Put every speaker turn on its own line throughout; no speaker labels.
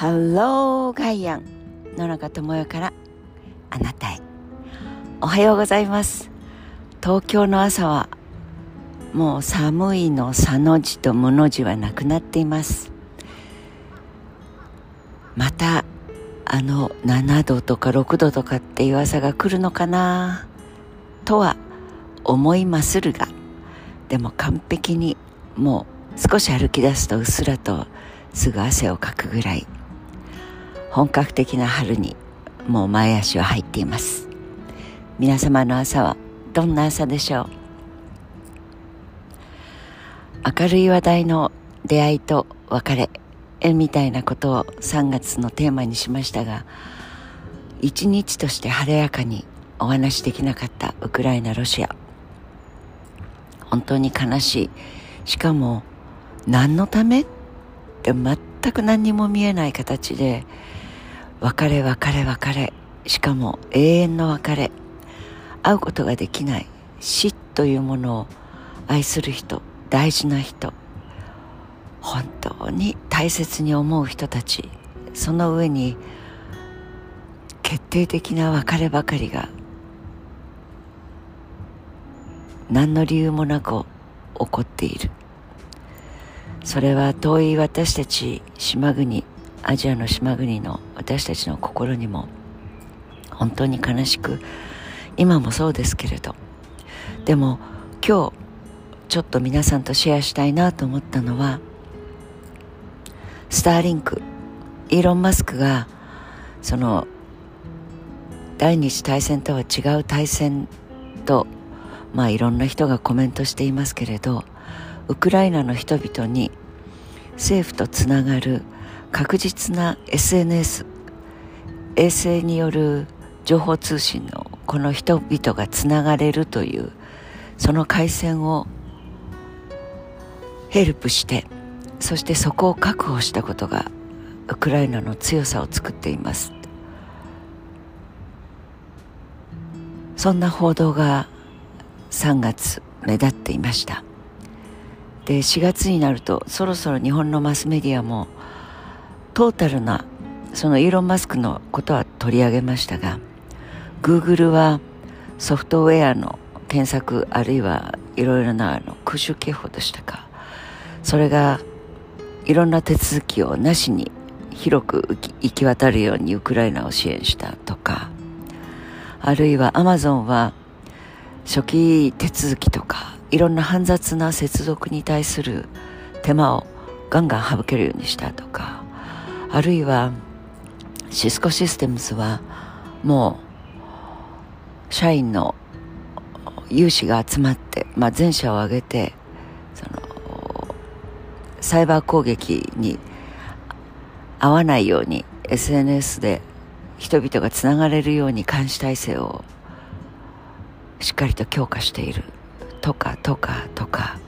ハローガイアン野中智代からあなたへ。おはようございます。東京の朝はもう寒いのさの字とむの字はなくなっています。またあの7度とか6度とかっていう朝が来るのかな？とは思いまするがでも完璧にもう少し歩き出すとうっすらとすぐ汗をかくぐらい本格的な春にもう前足は入っています。皆様の朝はどんな朝でしょう？明るい話題の出会いと別れみたいなことを3月のテーマにしましたが一日として晴れやかにお話しできなかったウクライナロシア。本当に悲しい。しかも何のため？って全く何にも見えない形で別れ別れ別れ。しかも永遠の別れ。会うことができない。死というものを愛する人。大事な人。本当に大切に思う人たち。その上に決定的な別ればかりが何の理由もなく起こっている。それは遠い私たち島国アジアの島国の私たちの心にも本当に悲しく今もそうですけれどでも今日ちょっと皆さんとシェアしたいなと思ったのはスターリンクイーロン・マスクがその第二次大戦とは違う大戦とまあいろんな人がコメントしていますけれどウクライナの人々に政府とつながる確実な SNS 衛星による情報通信のこの人々がつながれるというその回線をヘルプしてそしてそこを確保したことがウクライナの強さを作っています。そんな報道が3月目立っていました。で4月になるとそろそろ日本のマスメディアもトータルなそのイーロン・マスクのことは取り上げましたが Google はソフトウェアの検索あるいはいろいろなあの空襲警報でしたか。それがいろんな手続きをなしに広く行き渡るようにウクライナを支援したとかあるいはアマゾンは初期手続きとかいろんな煩雑な接続に対する手間をガンガン省けるようにしたとかあるいはシスコシステムズはもう社員の有志が集まって、まあ、全社を挙げてそのサイバー攻撃に合わないように SNS で人々がつながれるように監視体制をしっかりと強化している。とかとかとか。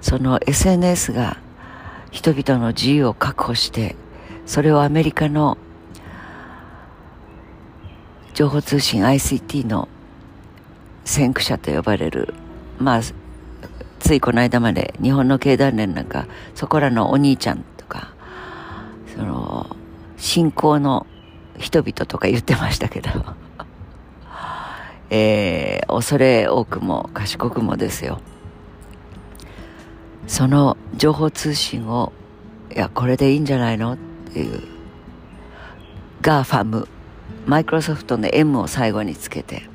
その SNS が人々の自由を確保してそれをアメリカの情報通信 ICT の先駆者と呼ばれるまあついこの間まで日本の経団連なんかそこらのお兄ちゃんとかその信仰の人々とか言ってましたけど。えー、恐れ多くも賢くもですよ。その情報通信をいやこれでいいんじゃないの？GAFAM マイクロソフトの M を最後につけて。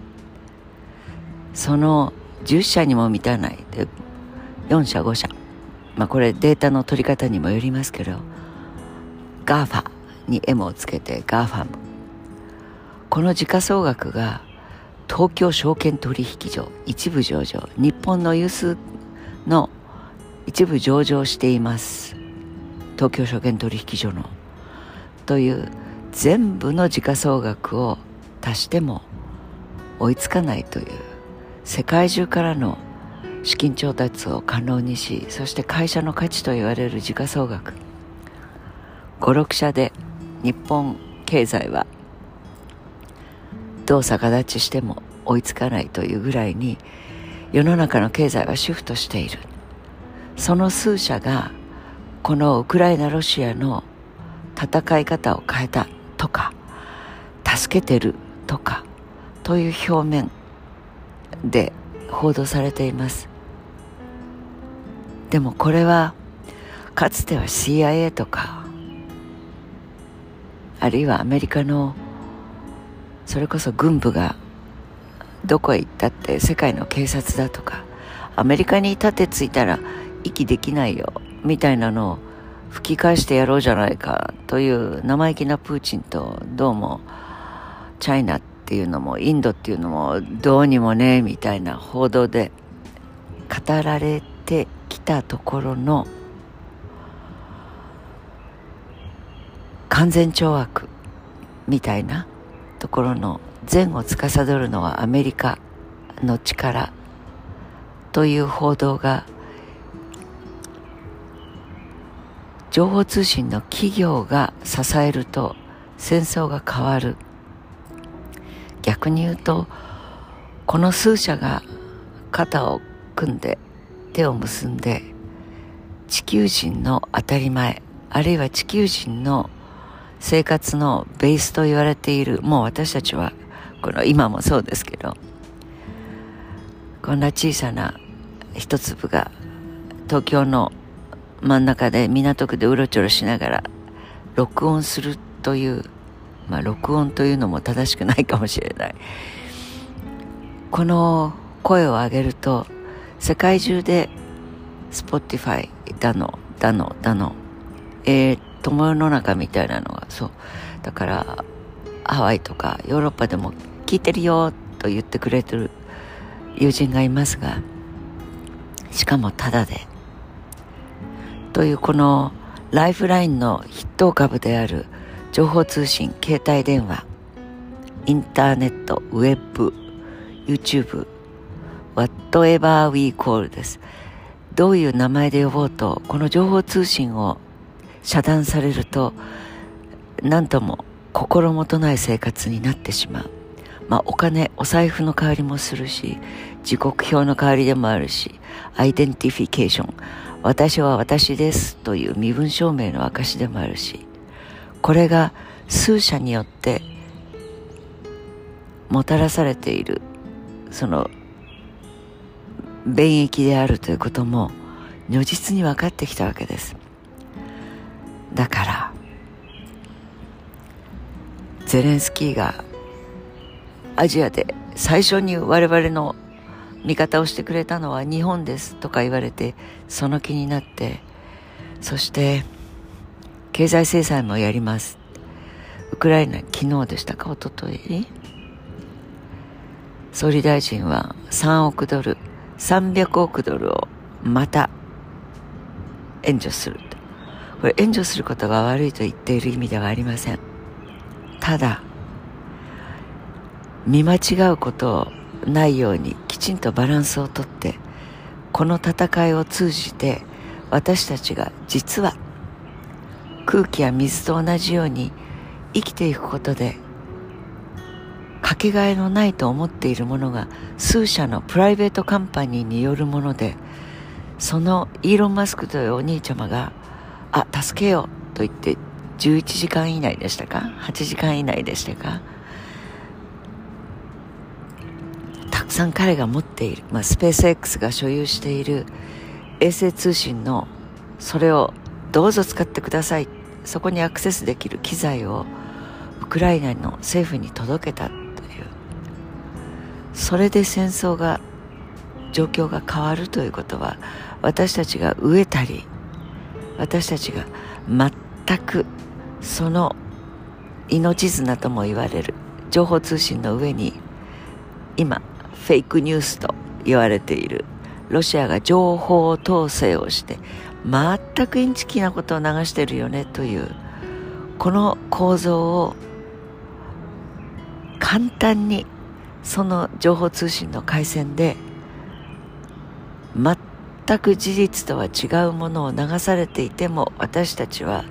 その10社にも満たない。で4社5社。まあこれデータの取り方にもよりますけどガーファに M をつけてガーファムこの時価総額が東京証券取引所一部上場。日本の有数の一部上場しています。東京証券取引所のという全部の時価総額を足しても追いつかないという世界中からの資金調達を可能にしそして会社の価値と言われる時価総額。56社で日本経済はどう逆立ちしても追いつかないというぐらいに世の中の経済はシフトしている。その数社がこのウクライナロシアの戦い方を変えたとか助けてるとかという表面で報道されています。でもこれはかつては CIA とかあるいはアメリカのそれこそ軍部がどこへ行ったって世界の警察だとかアメリカに盾ついたら息できないよみたいなのを吹き返してやろうじゃないかという生意気なプーチンとどうもチャイナっていうのもインドっていうのもどうにもねみたいな報道で語られてきたところの完全懲悪みたいなところの前を司るのはアメリカの力という報道が情報通信の企業が支えると戦争が変わる。逆に言うとこの数社が肩を組んで手を結んで地球人の当たり前あるいは地球人の生活のベースと言われているもう私たちはこの今もそうですけどこんな小さな一粒が東京の真ん中で港区でうろちょろしながら録音するというまあ、録音というのも正しくないかもしれない。この声を上げると世界中で Spotify だのだのだのえー、友よの中みたいなのがそうだからハワイとかヨーロッパでも聞いてるよと言ってくれてる友人がいますがしかもタダでというこのライフラインの筆頭株である情報通信携帯電話インターネットウェブ YouTube whatever we call です。どういう名前で呼ぼうとこの情報通信を遮断されると何とも心もとない生活になってしまう。まあお金お財布の代わりもするし時刻表の代わりでもあるしアイデンティフィケーション私は私ですという身分証明の証でもあるしこれが数社によってもたらされているその便益であるということも如実に分かってきたわけです。だからゼレンスキーがアジアで最初に我々の味方をしてくれたのは日本ですとか言われてその気になってそして経済制裁もやります。ウクライナ昨日でしたか一昨日総理大臣は3億ドル300億ドルをまた援助する。これ援助することが悪いと言っている意味ではありません。ただ見間違うことをないようにきちんとバランスをとってこの戦いを通じて私たちが実は空気や水と同じように生きていくことでかけがえのないと思っているものが数社のプライベートカンパニーによるものでそのイーロン・マスクというお兄ちゃまが「あ助けよう」と言って11時間以内でしたか？8時間以内でしたかたさん彼が持っている、まあ、スペース X が所有している衛星通信のそれをどうぞ使ってください。そこにアクセスできる機材をウクライナの政府に届けたという。それで戦争が状況が変わるということは私たちが飢えたり私たちが全くその命綱とも言われる情報通信の上に今フェイクニュースと言われているロシアが情報統制をして全くインチキなことを流してるよねというこの構造を簡単にその情報通信の回線で全く事実とは違うものを流されていても私たちは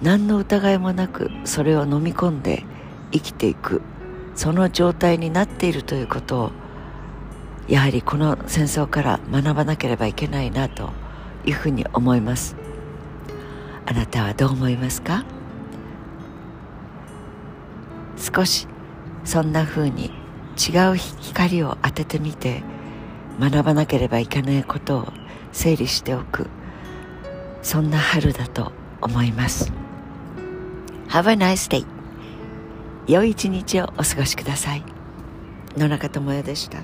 何の疑いもなくそれを飲み込んで生きていく。その状態になっているということをやはりこの戦争から学ばなければいけないなというふうに思います。あなたはどう思いますか？少しそんな風に違う光を当ててみて学ばなければいけないことを整理しておく。そんな春だと思います。Have a nice day. 良い一日をお過ごしください。野中智代でした。